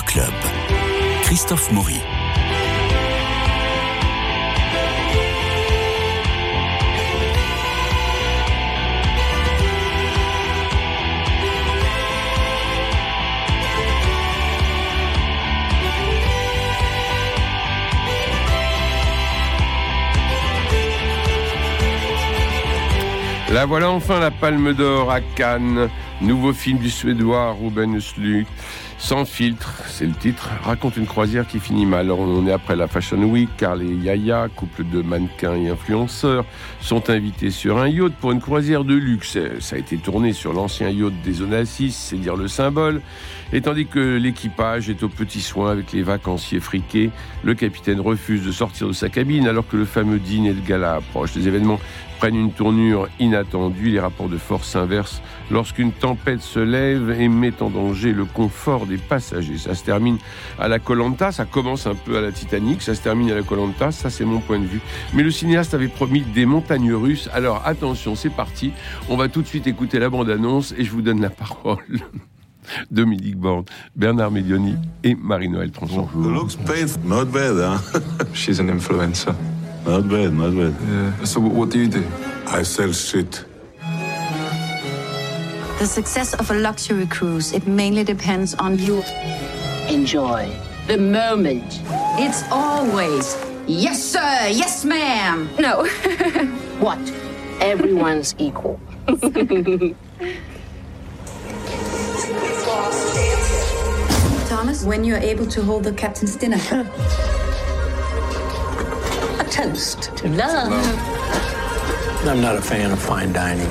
Club. Christophe Maury. La voilà enfin la Palme d'Or à Cannes. Nouveau film du Suédois Ruben Östlund. Sans filtre, c'est le titre, raconte une croisière qui finit mal. Alors, on est après la Fashion Week, car les Yaya, couple de mannequins et influenceurs, sont invités sur un yacht pour une croisière de luxe. Ça a été tourné sur l'ancien yacht des Onassis, c'est dire le symbole. Et tandis que l'équipage est aux petits soins avec les vacanciers friqués, le capitaine refuse de sortir de sa cabine alors que le fameux dîner de gala approche. Les événements prennent une tournure inattendue, les rapports de force s'inversent lorsqu'une tempête se lève et met en danger le confort des passagers. Se termine à la Colanta, ça commence un peu à la Titanic, ça se termine à la Colanta, ça c'est mon point de vue. Mais le cinéaste avait promis des montagnes russes, alors attention, c'est parti. On va tout de suite écouter la bande-annonce et je vous donne la parole. Dominique Borne, Bernard Medioni et Marie-Noël Tranchant. Looks painful. Not bad, huh? She's an influencer. Not bad, not bad. Yeah. So what do you do? I sell shit. The success of a luxury cruise, it mainly depends on you. Enjoy the moment. It's always, yes, sir, yes, ma'am. No. What? Everyone's equal. Thomas, when you're able to hold the captain's dinner. A toast to love. I'm not a fan of fine dining.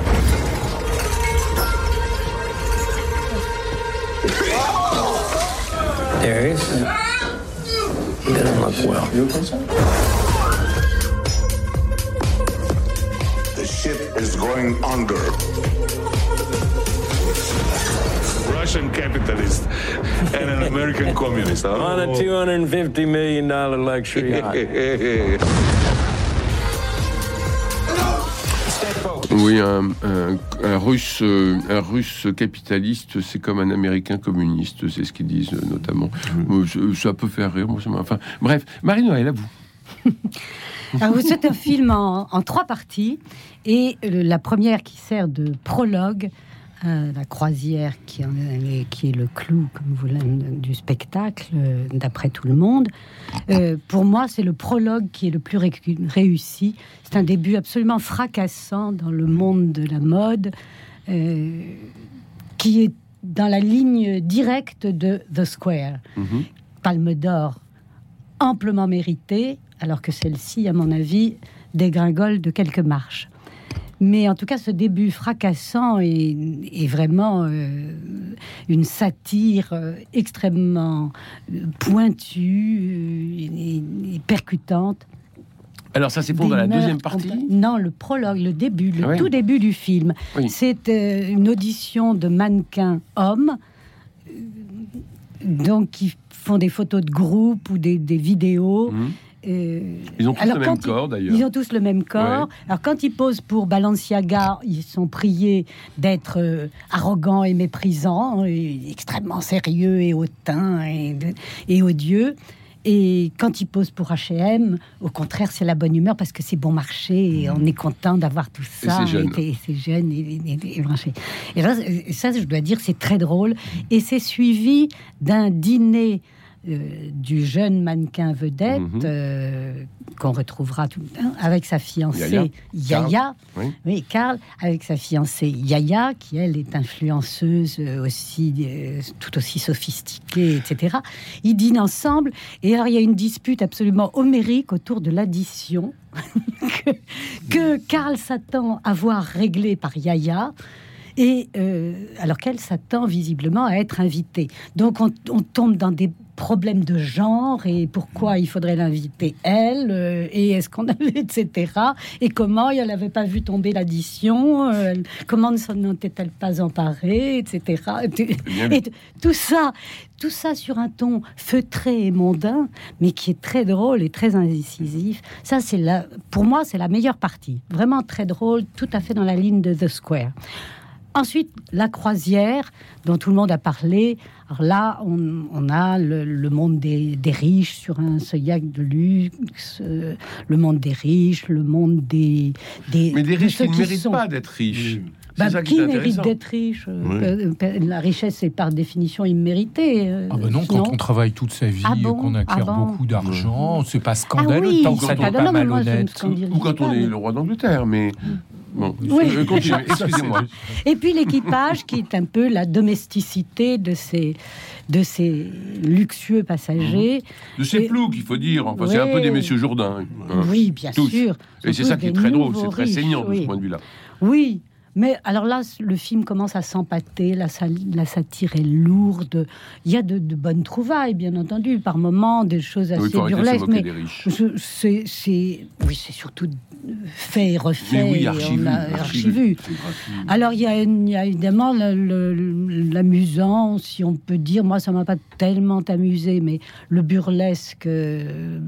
There he. He doesn't look well. The ship is going under. Russian capitalist and an American communist. Huh? On a $250 million luxury yacht. Oui, un, un- un russe, euh, un russe capitaliste, c'est comme un américain communiste, c'est ce qu'ils disent notamment. Euh, Ça peut faire rire, moi, enfin, bref, Marie-Noël, à vous. Alors, c'est un film en, en trois parties et euh, la première qui sert de prologue à la croisière qui, est, qui est le clou, comme vous du spectacle, euh, d'après tout le monde. Euh, pour moi, c'est le prologue qui est le plus ré- réussi. C'est un début absolument fracassant dans le monde de la mode, euh, qui est dans la ligne directe de The Square. Mhm. Palme d'or amplement méritée, alors que celle-ci, à mon avis, dégringole de quelques marches. Mais en tout cas, ce début fracassant est, est vraiment euh, une satire euh, extrêmement euh, pointue et, et percutante. Alors, ça, c'est pour dans la deuxième partie Non, le prologue, le début, le Ah oui. tout début du film. Oui. C'est euh, une audition de mannequins hommes, euh, donc qui font des photos de groupe ou des, des vidéos. Mhm. Euh, Ils ont tous alors, le même corps, d'ailleurs. Ils ont tous le même corps. Alors quand ils posent pour Balenciaga, ils sont priés d'être euh, arrogants et méprisants, et extrêmement sérieux et hautains et, odieux. Et quand ils posent pour H&M, au contraire, c'est la bonne humeur parce que c'est bon marché et on est content d'avoir tout ça. c'est jeune. Et, c'est jeune et, et- et branché. Et et ça, je dois dire, c'est très drôle. Et c'est suivi d'un dîner euh, du jeune mannequin vedette Mhm. euh, qu'on retrouvera tout, hein, avec sa fiancée Yaya. Yaya. Oui. Oui, Karl, avec sa fiancée Yaya, qui elle est influenceuse euh, aussi, euh, tout aussi sophistiquée, etc. Ils dînent ensemble et alors il y a une dispute absolument homérique autour de l'addition que, que Karl s'attend à voir réglée par Yaya. Et euh, alors qu'elle s'attend visiblement à être invitée. Donc on, on tombe dans des problèmes de genre et pourquoi il faudrait l'inviter elle euh, et est-ce qu'on avait etc. Et comment elle n'avait pas vu tomber l'addition euh, Comment ne s'en était-elle pas emparée etc. Et tout ça, tout ça sur un ton feutré et mondain, mais qui est très drôle et très incisif. Ça, c'est la, pour moi, c'est la meilleure partie. Vraiment très drôle, tout à fait dans la ligne de The Square. Ensuite, la croisière, dont tout le monde a parlé. Alors là, on, on a le, le monde des, des riches sur un Soyac de luxe, euh, le monde des riches, le monde des... des Mais des de riches ceux qui ne méritent sont- pas d'être riches. Bah, C'est ça qui mérite d'être riche euh, Oui. La richesse est par définition imméritée. euh, Ah ben non, quand on travaille toute sa vie, Ah bon qu'on acquiert Ah bon beaucoup d'argent, c'est pas scandaleux Ah oui, tant que ça n'est pas non, mais moi, je ne malhonnête. Ou quand on est le roi d'Angleterre, mais bon. Oui. Euh, continuez, excusez-moi. Et puis l'équipage, qui est un peu la domesticité de ces, de ces luxueux passagers. De ces ploucs, il faut dire. Enfin, c'est un peu des messieurs Jourdain. hein. Oui, bien Tous. sûr. Et c'est ça qui est très drôle, c'est très riches, saignant de ce point de vue-là. Oui, mais alors là, le film commence à s'empâter, la, satire est lourde. Il y a de, de bonnes trouvailles, bien entendu, par moments, des choses il assez burlesques. Mais c'est, oui, c'est surtout fait et refait. Oui, archivu. a archivu. Alors, il y, a, il y a évidemment l'amusant, si on peut dire. Moi, ça m'a pas tellement amusé, mais le burlesque euh,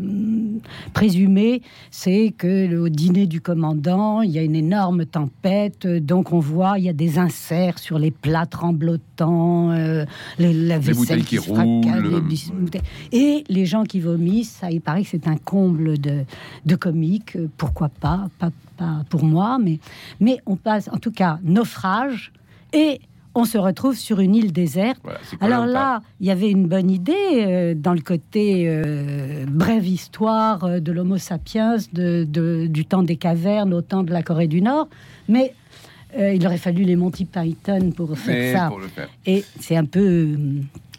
présumé, c'est que au dîner du commandant, il y a une énorme tempête. Donc, on voit, il y a des inserts sur les plats tremblotants, euh, les, la vaisselle bouteilles qui se roulent, les euh. Et les gens qui vomissent, ça, il paraît que c'est un comble de, de comique. euh, Pourquoi pas, pas Pas pour moi, mais, mais on passe, en tout cas, naufrage et on se retrouve sur une île déserte. Voilà, Alors là, il y avait une bonne idée euh, dans le côté euh, brève histoire de l'Homo sapiens de, de- du temps des cavernes au temps de la Corée du Nord, mais euh, il aurait fallu les Monty Python pour faire Mais ça. pour le faire. Et c'est un peu euh,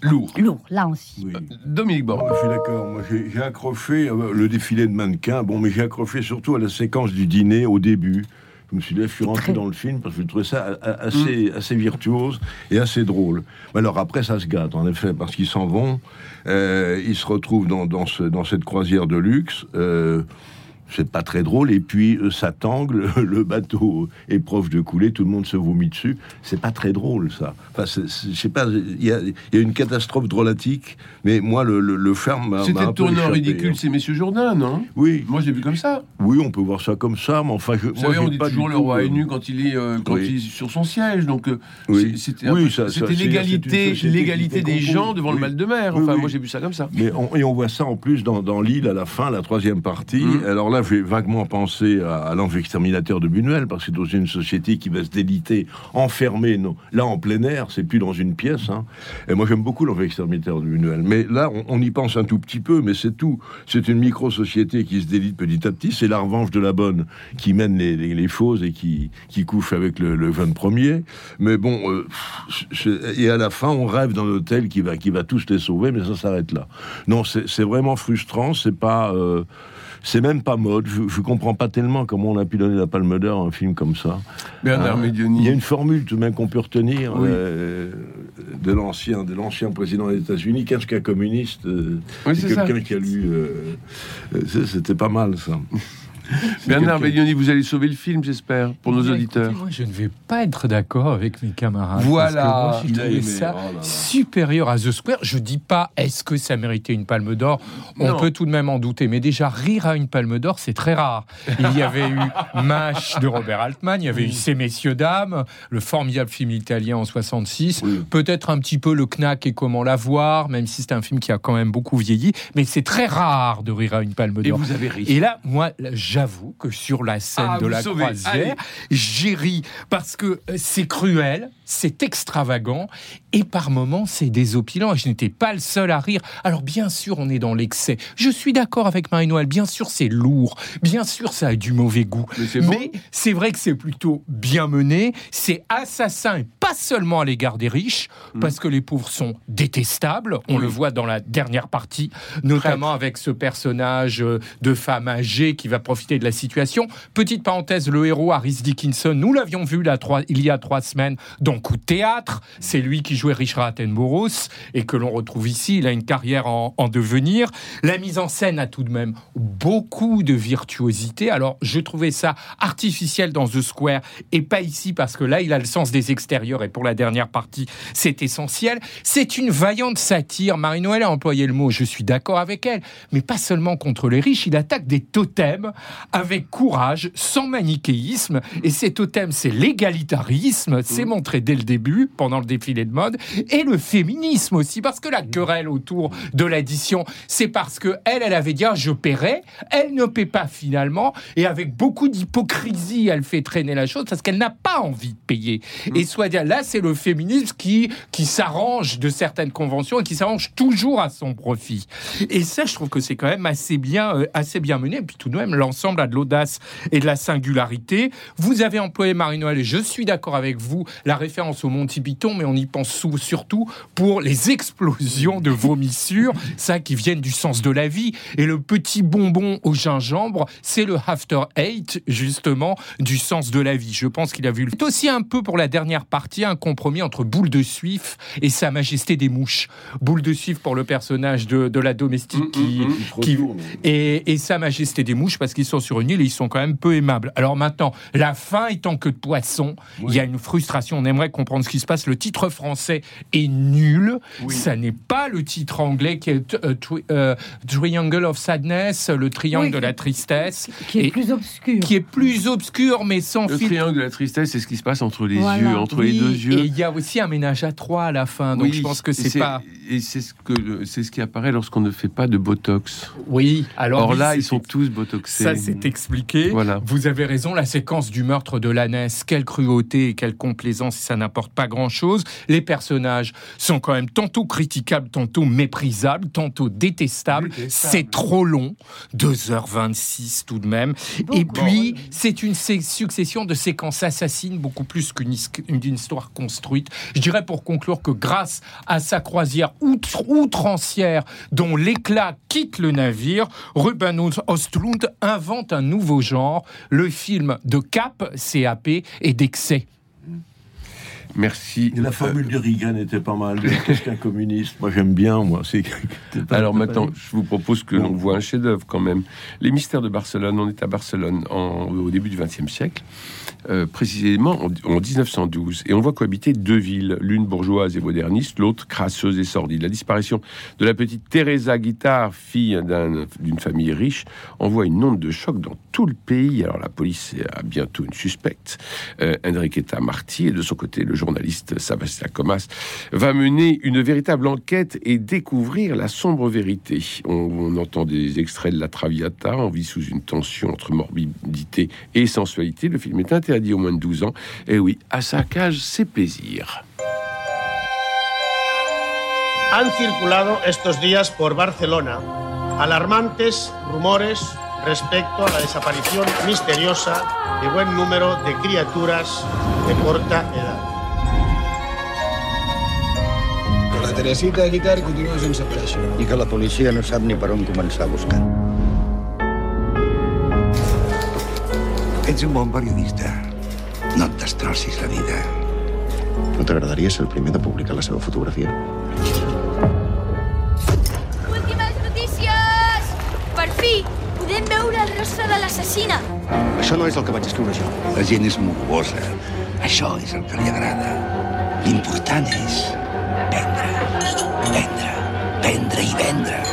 Lourd. lourd, là aussi. Euh, Oui. Dominique Borg. Je suis d'accord. Moi, j'ai accroché le défilé de mannequins. Bon, mais j'ai accroché surtout à la séquence du dîner au début. Je me suis dit, je suis rentré Très. dans le film parce que je trouvais ça a- assez, assez virtuose et assez drôle. Mais alors après, ça se gâte, en effet, parce qu'ils s'en vont. euh, ils se retrouvent dans, dans, ce- dans cette croisière de luxe. euh, c'est pas très drôle. Et puis, euh, ça tangle, le bateau est proche de couler, tout le monde se vomit dessus. C'est pas très drôle, ça. Enfin, je sais pas, il y a, il y a une catastrophe drôlatique, mais moi, le, le, le ferme C'était tourné en ridicule, hein. c'est Messieurs Jourdain, non? Oui, Moi, j'ai vu comme ça. oui, on peut voir ça comme ça, mais enfin, je, Vous moi, savez, on dit pas toujours le roi euh, est nu quand il est, euh, quand oui. il est sur son siège. Donc, euh, Oui. c'était Oui, l'égalité, l'égalité des gens devant le mal de mer. Enfin, moi, j'ai vu ça comme ça. Mais on, et on voit ça en plus dans, dans l'île à la fin, la troisième partie. Mhm. Alors là, j'ai vaguement pensé à, à l'ange exterminateur de Buñuel, parce que c'est dans une société qui va se déliter, enfermée, non, là en plein air, c'est plus dans une pièce. hein. Et moi, j'aime beaucoup l'ange exterminateur de Buñuel. Mais là, on, y pense un tout petit peu, mais c'est tout. C'est une micro-société qui se délite petit à petit. C'est la revanche de la bonne qui mène les, les, les fausses et qui, qui couche avec le, le jeune premier. Mais bon, euh, et à la fin, on rêve d'un hôtel qui va, qui va tous les sauver, mais ça s'arrête là. Non, c'est vraiment frustrant. C'est pas, euh, c'est même pas mode. Je, comprends pas tellement comment on a pu donner la Palme d'Or à un film comme ça. Bernard Médioni. Il y a une formule tout de même qu'on peut retenir Oui. euh, de l'ancien, de l'ancien président des États-Unis, qu'est-ce qu'un communiste euh, Oui, c'est quelqu'un qui a lu. euh, C'était pas mal ça. Bernard Médioni, vous allez sauver le film, j'espère, pour nos auditeurs. écoutez, moi, je ne vais pas être d'accord avec mes camarades. Voilà. Parce que moi, trouvé ça oh là là. supérieur à The Square. Je dis pas est-ce que ça méritait une palme d'or? On Non. peut tout de même en douter. Mais déjà, rire à une palme d'or, c'est très rare. Il y avait eu MASH de Robert Altman, il y avait eu Ces messieurs dames, le formidable film italien en 66. Oui. Peut-être un petit peu le knack et comment l'avoir, même si c'est un film qui a quand même beaucoup vieilli. Mais c'est très rare de rire à une palme Et d'or. vous avez ri. Et là, moi, là, j'avoue que sur la scène Ah, de la croisière, j'ai ri parce que euh, c'est cruel, c'est extravagant et par moments c'est désopilant. Et je n'étais pas le seul à rire. Alors bien sûr, on est dans l'excès. Je suis d'accord avec Marie-Noël. Bien sûr, c'est lourd. Bien sûr, ça a du mauvais goût. Mais c'est bon. Vrai que c'est plutôt bien mené. C'est assassin et pas seulement à l'égard des riches, Mm. parce que les pauvres sont détestables. On le voit dans la dernière partie, notamment avec ce personnage euh, de femme âgée qui va profiter de la situation. Petite parenthèse, le héros Harris Dickinson, nous l'avions vu là, trois- il y a trois semaines dans Coup de théâtre. C'est lui qui jouait Richard Attenborough et que l'on retrouve ici. Il a une carrière en, en devenir. La mise en scène a tout de même beaucoup de virtuosité. Alors, je trouvais ça artificiel dans The Square et pas ici parce que là, il a le sens des extérieurs et pour la dernière partie, c'est essentiel. C'est une vaillante satire. Marie-Noël a employé le mot, je suis d'accord avec elle, mais pas seulement contre les riches. Il attaque des totems avec courage, sans manichéisme. Et ces totems, c'est l'égalitarisme, c'est montré dès le début, pendant le défilé de mode, et le féminisme aussi, parce que la querelle autour de l'addition, c'est parce que elle, elle avait dit, ah, je paierai, elle ne paie pas finalement, et avec beaucoup d'hypocrisie, elle fait traîner la chose, parce qu'elle n'a pas envie de payer. Et soit dire, là, c'est le féminisme qui, qui s'arrange de certaines conventions et qui s'arrange toujours à son profit. Et ça, je trouve que c'est quand même assez bien, euh, assez bien mené. Et puis tout de même, l'ensemble a de l'audace et de la singularité. Vous avez employé Marie-Noël, et je suis d'accord avec vous, la référence au Monty Python, mais on y pense surtout pour les explosions de vomissures, ça qui viennent du sens de la vie. Et le petit bonbon au gingembre, c'est le After Eight, justement, du sens de la vie. Je pense qu'il a vu. C'est aussi un peu pour la dernière partie un compromis entre Boule de Suif et Sa Majesté des Mouches. Boule de Suif pour le personnage de, de la domestique qui, qui- et, et Sa Majesté des Mouches parce qu'ils sont sur une île et ils sont quand même peu aimables. Alors maintenant, la fin étant que de poisson, il y a une frustration. On aimerait comprendre ce qui se passe. Le titre français est nul. Ça n'est pas le titre anglais qui est euh, tri- euh, Triangle of Sadness, le triangle Oui. de la tristesse, Qui est Et- plus obscur. qui est plus obscur mais sans Le triangle de la tristesse, c'est ce qui se passe entre les Voilà. yeux, entre les Oui, deux Et yeux. il y a aussi un ménage à trois à la fin. Donc Oui, je pense que c'est pas. Et c'est ce que c'est ce qui apparaît lorsqu'on ne fait pas de botox. Oui. Alors Or oui, là, ils sont tous botoxés. Ça, c'est expliqué. Voilà. Vous avez raison, la séquence du meurtre de l'ânesse, quelle cruauté et quelle complaisance, ça n'apporte pas grand-chose. Les personnages sont quand même tantôt critiquables, tantôt méprisables, tantôt détestables. C'est trop long, 2h26 tout de même. Et puis, c'est une succession de séquences assassines, beaucoup plus qu'une is- une histoire construite. Je dirais pour conclure que grâce à sa croisière outre- outrancière, dont l'éclat quitte le navire, Ruben Ostlund invente un nouveau genre, le film de cap, CAP, et d'excès. Merci. Et la formule de Reagan était pas mal. Qu'est-ce qu'un communiste? Moi, j'aime bien, moi. Pas- Alors pas- maintenant, je vous propose que l'on voit un chef-d'œuvre quand même. Les mystères de Barcelone. On est à Barcelone en- au début du XXe siècle, euh, précisément en, en 1912, et on voit cohabiter deux villes, l'une bourgeoise et moderniste, l'autre crasseuse et sordide. La disparition de la petite Teresa Guittard, fille d'un- d'une famille riche, envoie une onde de choc dans tout le pays. Alors la police a bientôt une suspecte, euh, Enriqueta Marty, et de son côté, le journaliste Sébastien Comas va mener une véritable enquête et découvrir la sombre vérité. On, entend des extraits de la Traviata, on vit sous une tension entre morbidité et sensualité. Le film est interdit aux moins de 12 ans. Et oui, à sa cage, c'est plaisir. Han circulado estos días por Barcelona alarmantes rumores respecto a la desaparición misteriosa de buen número de criaturas de corta edad. Teresita de Guitar continua sense aparèixer. I que la policia no sap ni per on començar a buscar. Ets un bon periodista. No et destrossis la vida. No t'agradaria ser el primer de publicar la seva fotografia? Últimes notícies! Per fi, podem veure el rostre de l'assassina. Això no és el que vaig escriure jo. La gent és morbosa. Això és el que li agrada. L'important és vendre.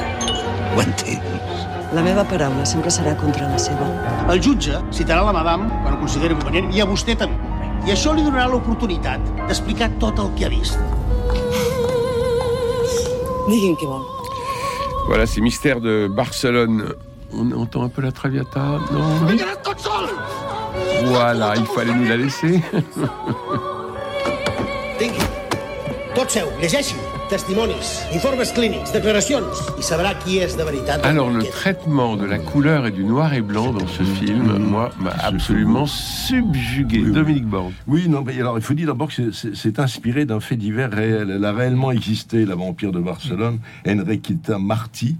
Ho entens? La meva paraula sempre serà contra la seva. El jutge citarà la madame quan ho consideri convenient i a vostè també. I això li donarà l'oportunitat d'explicar tot el que ha vist. Digui'm què vol. Voilà, ces mystères de Barcelone. On entend un peu la Traviata, non Voilà, il fallait nous la laisser. Tingui. Tot seu, llegeixi. Testimonis, informes clínics, declaracions. I sabrà qui és de veritat. Alors, le traitement de la couleur et du noir et blanc dans ce film, moi, m'a absolument subjugué. Dominique Borne. Oui, non, mais alors il faut dire d'abord que c'est- inspiré d'un fait divers réel. Elle a réellement existé, la vampire de Barcelone, Enriqueta Marty,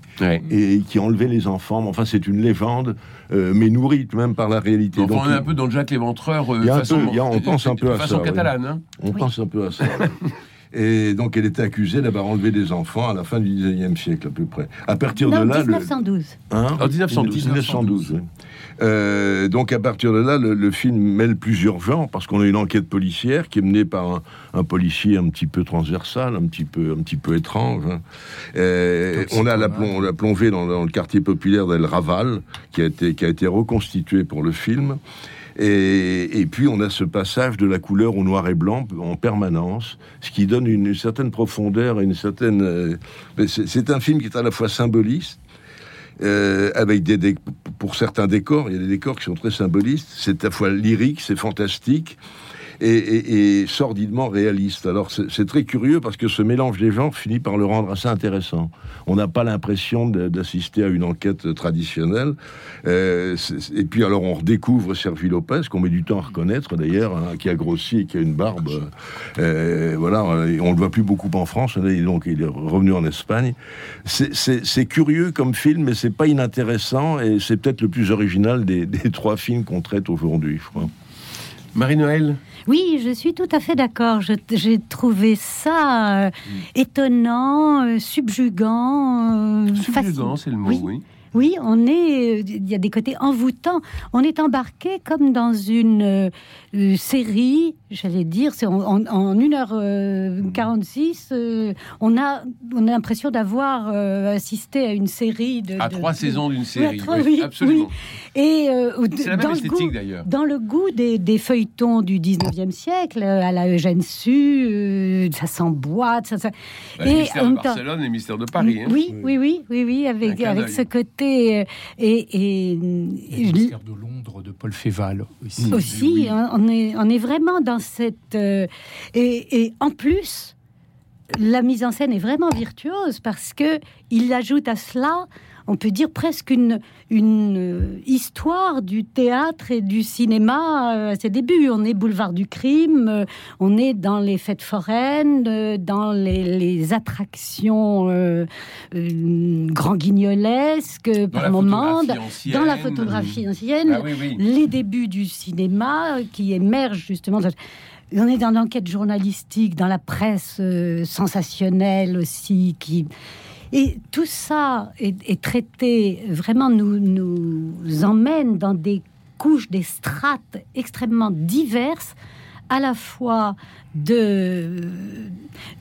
et qui enlevait les enfants. Mais Enfin, c'est une légende, euh, mais nourrie même par la réalité. Enfin, Donc, on est un peu dans le Jacques Léventreur. euh, il y a un façon, peu- a- on pense un peu à façon ça, oui. catalane. hein. On pense un peu à ça. Et donc, elle était accusée d'avoir enlevé des enfants à la fin du 19e siècle, à peu près. À partir Non, de là. le- 1912. Hein En 1912. 1912, oui. Euh, donc à partir de là, le, le film mêle plusieurs genres parce qu'on a une enquête policière qui est menée par un, un policier un petit peu transversal, un petit peu, un petit peu étrange. hein. Euh, on a la, plon- la plongée dans, dans le quartier populaire d'El Raval qui a été qui a été reconstitué pour le film. Et, puis on a ce passage de la couleur au noir et blanc en permanence, ce qui donne une, certaine profondeur et une certaine. euh, c'est un film qui est à la fois symboliste, euh, avec des, pour certains décors, il y a des décors qui sont très symbolistes. C'est à la fois lyrique, c'est fantastique. Et, sordidement réaliste. Alors c'est très curieux parce que ce mélange des genres finit par le rendre assez intéressant. On n'a pas l'impression d'assister à une enquête traditionnelle. Euh, et puis alors on redécouvre Sergi Lopez, qu'on met du temps à reconnaître d'ailleurs, hein, qui a grossi et qui a une barbe. Euh, voilà, on le voit plus beaucoup en France. et donc il est revenu en Espagne. C'est curieux comme film, mais c'est pas inintéressant et c'est peut-être le plus original des, des trois films qu'on traite aujourd'hui, je crois. Marie-Noël Oui, je suis tout à fait d'accord. J'ai trouvé ça euh, étonnant, euh, subjugant. euh, Subjugant, c'est le mot, Oui. oui. Oui, on est. euh, Il y a des côtés envoûtants. On est embarqué comme dans une euh, euh, série, j'allais dire, c'est en, en, en 1h46, euh, on a, on a l'impression d'avoir euh, assisté à une série de. À de- trois de- saisons d'une série. trois- oui, oui, absolument. oui. Et euh, C'est la même dans le esthétique, goût- d'ailleurs. Dans le goût des, des feuilletons du 19e siècle, euh, à la Eugène Sue, euh, ça s'emboîte. Ça, ça... Bah, les mystères en de Barcelone et les mystères de Paris. hein. oui, oui, oui, oui, oui, avec, avec ce côté euh, et, et, mystère de Londres de Paul Féval aussi. aussi, hein, on est on est vraiment dans cette euh, et, et en plus la mise en scène est vraiment virtuose parce que il ajoute à cela, on peut dire presque une une euh, histoire du théâtre et du cinéma euh, à ses débuts. On est boulevard du crime, euh, on est dans les fêtes foraines, dans les, les attractions euh, euh, grand guignolesques par moment, dans la photographie ancienne, Ah oui, oui. les débuts du cinéma qui émergent justement. de- On est dans l'enquête journalistique, dans la presse euh, sensationnelle aussi, qui et tout ça est, traité vraiment nous emmène dans des couches, des strates extrêmement diverses, à la fois de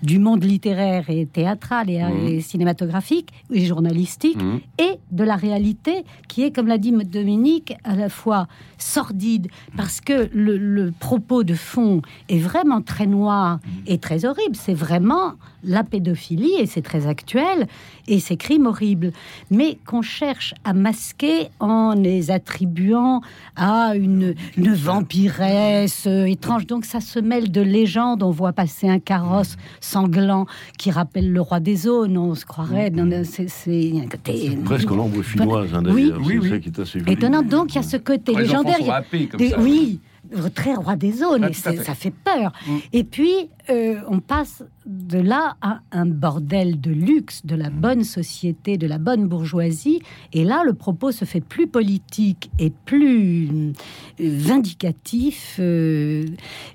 du monde littéraire et théâtral et, et cinématographique et journalistique Mhm. et de la réalité qui est, comme l'a dit Dominique, à la fois sordide parce que le, le propos de fond est vraiment très noir et très horrible. C'est vraiment la pédophilie et c'est très actuel et ces crimes horribles, mais qu'on cherche à masquer en les attribuant à une, une vampiresse euh, étrange. Donc ça se mêle de légendes. On voit passer un carrosse sanglant qui rappelle le roi des zones. On se croirait dans le- c'est c'est un côté Presque l'ombre finnoise, hein, Oui. d'ailleurs. Oui, c'est oui. ça qui est assez joli. Étonnant. Donc, il y a ce côté légendaire. enfants sont il y a happés comme des- ça. Oui, très roi des zones. Ah, et fait. ça fait peur. Mm. Et puis, euh, on passe de là à un bordel de luxe, de la Mm. bonne société, de la bonne bourgeoisie. Et là, le propos se fait plus politique et plus euh, vindicatif euh,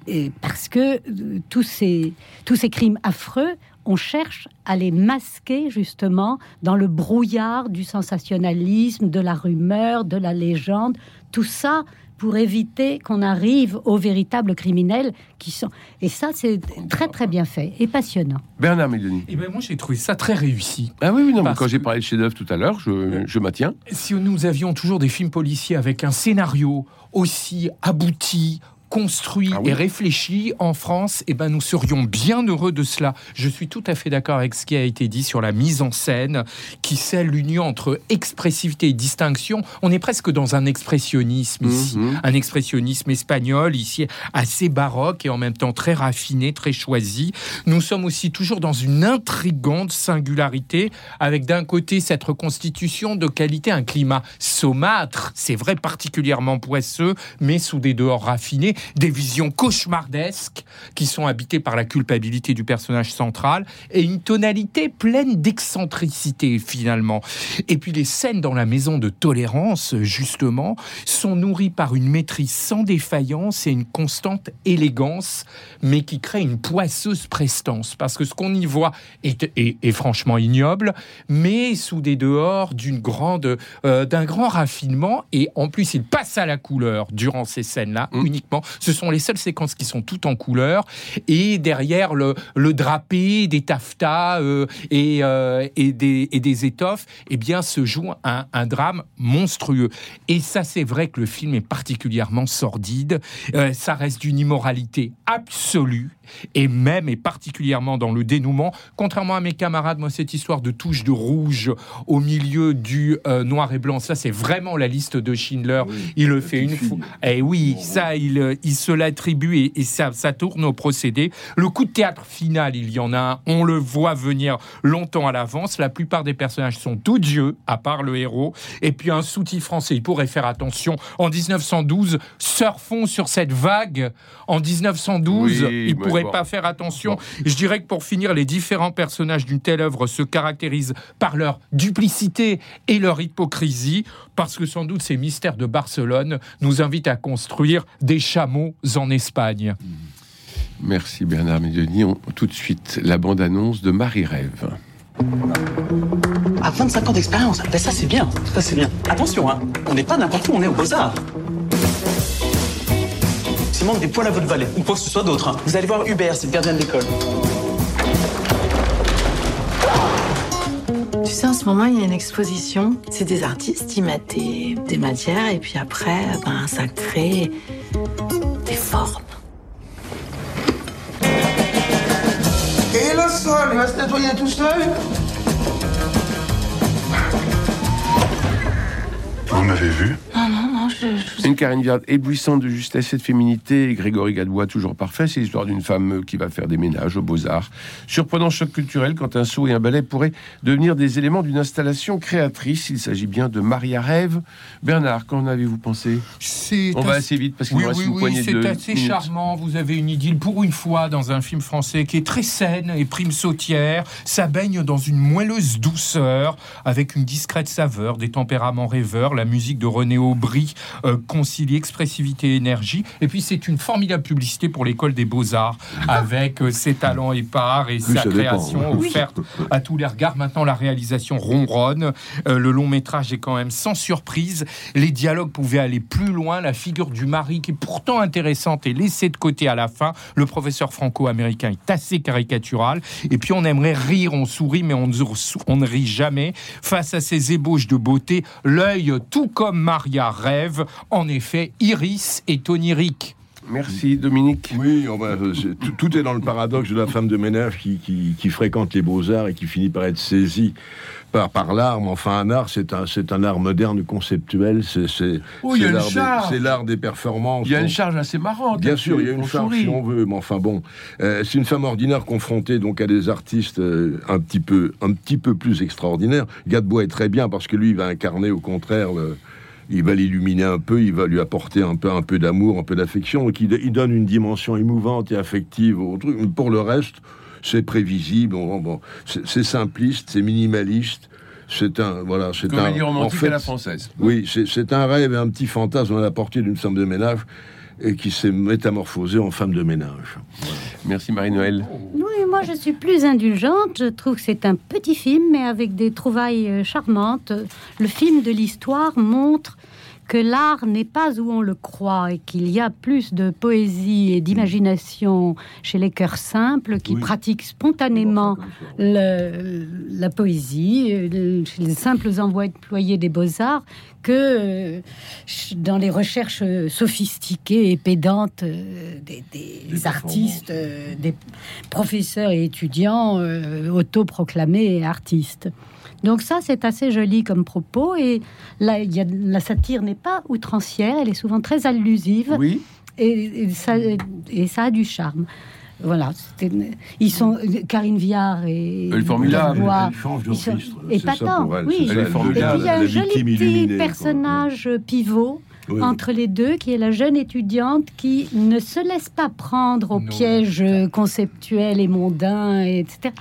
et parce que euh, tous ces, tous ces crimes affreux on cherche à les masquer justement dans le brouillard du sensationnalisme, de la rumeur, de la légende, tout ça pour éviter qu'on arrive aux véritables criminels qui sont. Et ça, c'est très très bien fait et passionnant. Bernard Médoni. Et ben moi j'ai trouvé ça très réussi. Ah oui, oui, non, mais quand j'ai parlé de chef-d'œuvre tout à l'heure, je, je maintiens. Si nous avions toujours des films policiers avec un scénario aussi abouti, construit Ah oui. et réfléchi en France, eh ben nous serions bien heureux de cela. Je suis tout à fait d'accord avec ce qui a été dit sur la mise en scène, qui scelle l'union entre expressivité et distinction. On est presque dans un expressionnisme ici, Mhm. un expressionnisme espagnol ici assez baroque et en même temps très raffiné, très choisi. Nous sommes aussi toujours dans une intrigante singularité avec d'un côté cette reconstitution de qualité, un climat saumâtre, c'est vrai particulièrement poisseux, mais sous des dehors raffinés. Des visions cauchemardesques qui sont habitées par la culpabilité du personnage central et une tonalité pleine d'excentricité finalement. Et puis les scènes dans la maison de tolérance, justement, sont nourries par une maîtrise sans défaillance et une constante élégance, mais qui crée une poisseuse prestance. Parce que ce qu'on y voit est, est- est franchement ignoble, mais sous des dehors d'une grande, euh, d'un grand raffinement. Et en plus, il passe à la couleur durant ces scènes-là uniquement. Ce sont les seules séquences qui sont toutes en couleur. Et derrière le, le drapé, des taffetas euh, et, euh, et, des, et des étoffes, eh bien, se joue un, un drame monstrueux. Et ça, c'est vrai que le film est particulièrement sordide. Euh, ça reste d'une immoralité absolue et même et particulièrement dans le dénouement. Contrairement à mes camarades, moi, cette histoire de touche de rouge au milieu du euh, noir et blanc, ça, c'est vraiment la liste de Schindler. il le fait une fois. Et oui, ça, il, il se l'attribue et, et ça, ça tourne au procédé. Le coup de théâtre final, il y en a un. On le voit venir longtemps à l'avance. La plupart des personnages sont tout dieux, à part le héros. Et puis un sous-titre français, il pourrait faire attention. En 1912, surfons sur cette vague. En 1912, Oui, il pourrait bon. pas faire attention. Je dirais que pour finir, les différents personnages d'une telle œuvre se caractérisent par leur duplicité et leur hypocrisie, parce que sans doute ces mystères de Barcelone nous invitent à construire des en Espagne. Merci Bernard Médioni. On- Tout de suite, la bande-annonce de Marie-Rêve. À 25 ans d'expérience, ben ça c'est bien, ça c'est bien. Attention, hein, on n'est pas n'importe où, on est au Beaux-Arts. S'il manque des poils à votre valet, ou quoi que ce soit d'autre, hein. vous allez voir Hubert, c'est le gardien de l'école. Sais, en ce moment, il y a une exposition. C'est des artistes, ils mettent des, des matières et puis après, ben, ça crée des formes. Et le sol, il va se nettoyer tout seul Vous m'avez vu? Non, non, non, je, je- Une Karine Viard éblouissante de justesse et de féminité, et Grégory Gadebois toujours parfait. C'est l'histoire d'une femme euh, qui va faire des ménages aux Beaux-Arts. Surprenant choc culturel quand un saut et un ballet pourraient devenir des éléments d'une installation créatrice. Il s'agit bien de Maria Rêve. Bernard, qu'en avez-vous pensé? On va assez vite parce qu'il oui, nous reste oui, une oui, poignée de c'est assez minutes. charmant. Vous avez une idylle pour une fois dans un film français qui est très saine et prime sautière. Ça baigne dans une moelleuse douceur avec une discrète saveur, des tempéraments rêveurs. La musique de René Aubry euh, concilie expressivité et énergie. Et puis c'est une formidable publicité pour l'école des beaux-arts avec euh, ses talents épars et sa dépend, création oui. offerte à tous les regards. Maintenant, la réalisation ronronne. Euh, le long métrage est quand même sans surprise. Les dialogues pouvaient aller plus loin. La figure du mari, qui est pourtant intéressante, est laissée de côté à la fin. Le professeur franco-américain est assez caricatural. Et puis, on aimerait rire, on sourit, mais on ne, on ne rit jamais. Face à ces ébauches de beauté, l'œil, tout comme Maria rêve, en effet, iris est onirique. Merci Dominique. Oui, on va- euh, tout, tout est dans le paradoxe de la femme de ménage qui, qui- qui fréquente les beaux-arts et qui finit par être saisie par, par l'art. Mais enfin, un art, c'est un, art moderne, conceptuel. C'est c'est- Oh, il y a c'est une l'art des- charge. c'est l'art des performances. Il y a une charge assez marrante. Bien sûr, il y a une charge sourit. si on veut, mais enfin bon, euh, c'est une femme ordinaire confrontée donc à des artistes euh, un petit peu, un petit peu plus extraordinaires. Gadebois est très bien parce que lui, il va incarner au contraire, le- il va l'illuminer un peu, il va lui apporter un peu, un peu d'amour, un peu d'affection, donc il, il donne une dimension émouvante et affective au truc. Mais Pour le reste, c'est prévisible, bon, bon, c'est simpliste, c'est minimaliste. C'est un voilà, c'est un romantique en fait, à la française. Oui, c'est un rêve un petit fantasme à la portée d'une femme de ménage et qui s'est métamorphosée en femme de ménage. Merci Marie-Noël. Oui, moi je suis plus indulgente. Je trouve que c'est un petit film, mais avec des trouvailles euh, charmantes. Le film de l'histoire montre que l'art n'est pas où on le croit et qu'il y a plus de poésie et d'imagination chez les cœurs simples qui pratiquent spontanément le- la poésie, euh, chez les simples employés des beaux-arts, que euh, dans les recherches sophistiquées et pédantes euh, des, des artistes, des professeurs et étudiants euh, autoproclamés artistes. Donc ça, c'est assez joli comme propos. Et là, il y a, la satire n'est pas outrancière, elle est souvent très allusive. Oui. Et, et ça, et ça a du charme. Voilà, ils sont Karine Viard et Elle est formidable. Elle change sont épatants, pour elle, oui. Elle est formidable. Et puis il y a un joli petit quoi. personnage pivot Oui. entre les deux, qui est la jeune étudiante qui ne se laisse pas prendre au piège conceptuel et mondain, et etc.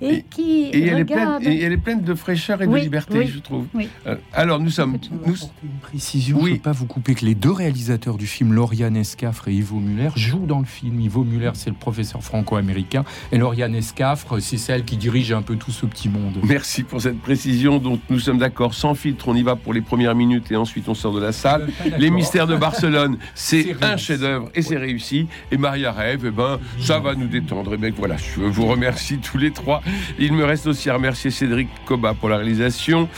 Et, qui Et elle, est pleine, regarde. et elle est pleine de fraîcheur et de liberté, oui, je trouve. oui. Euh, alors, nous sommes. Nous, Précision, je ne veux pas vous couper que les deux réalisateurs du film, Lauriane Escafre et Ivo Muller, jouent dans le film. Ivo Muller, c'est le professeur franco-américain, et Lauriane Escafre, c'est celle qui dirige un peu tout ce petit monde. Merci pour cette précision. Donc, nous sommes d'accord, sans filtre, on y va pour les premières minutes et ensuite on sort de la salle. Les mystères de Barcelone, c'est un chef-d'œuvre et c'est réussi. Et Maria Rêve, eh ben, ça va nous détendre. Et bien voilà, je vous remercie tous les trois. Il me reste aussi à remercier Cédric Coba pour la réalisation,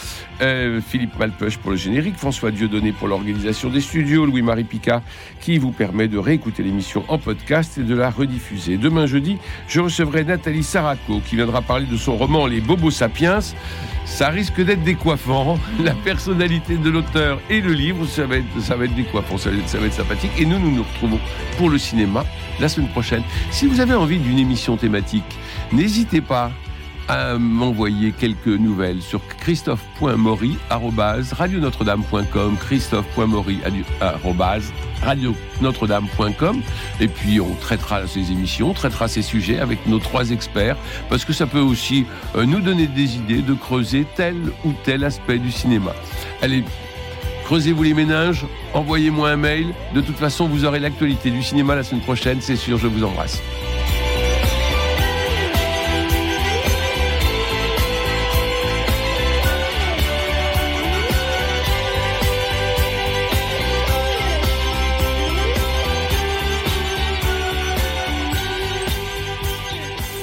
euh, Philippe Malpeuch pour le générique, François Dieudonné pour l'organisation des studios, Louis-Marie Picard qui vous permet de réécouter l'émission en podcast et de la rediffuser. Demain jeudi, je recevrai Nathalie Saraco qui viendra parler de son roman Les Bobos Sapiens. Ça risque d'être décoiffant. La personnalité de l'auteur et le livre, ça va être, ça va décoiffant, ça va être sympathique. Et nous, nous nous retrouvons pour le cinéma la semaine prochaine. Si vous avez envie d'une émission thématique, n'hésitez pas à m'envoyer quelques nouvelles sur christophe.maury@radionotre-dame.com christophe.maury@radionotre-dame.com et puis on traitera ces émissions, on traitera ces sujets avec nos trois experts parce que ça peut aussi euh, nous donner des idées de creuser tel ou tel aspect du cinéma. Allez, creusez-vous les méninges, envoyez-moi un mail. De toute façon, vous aurez l'actualité du cinéma la semaine prochaine, c'est sûr, je vous embrasse.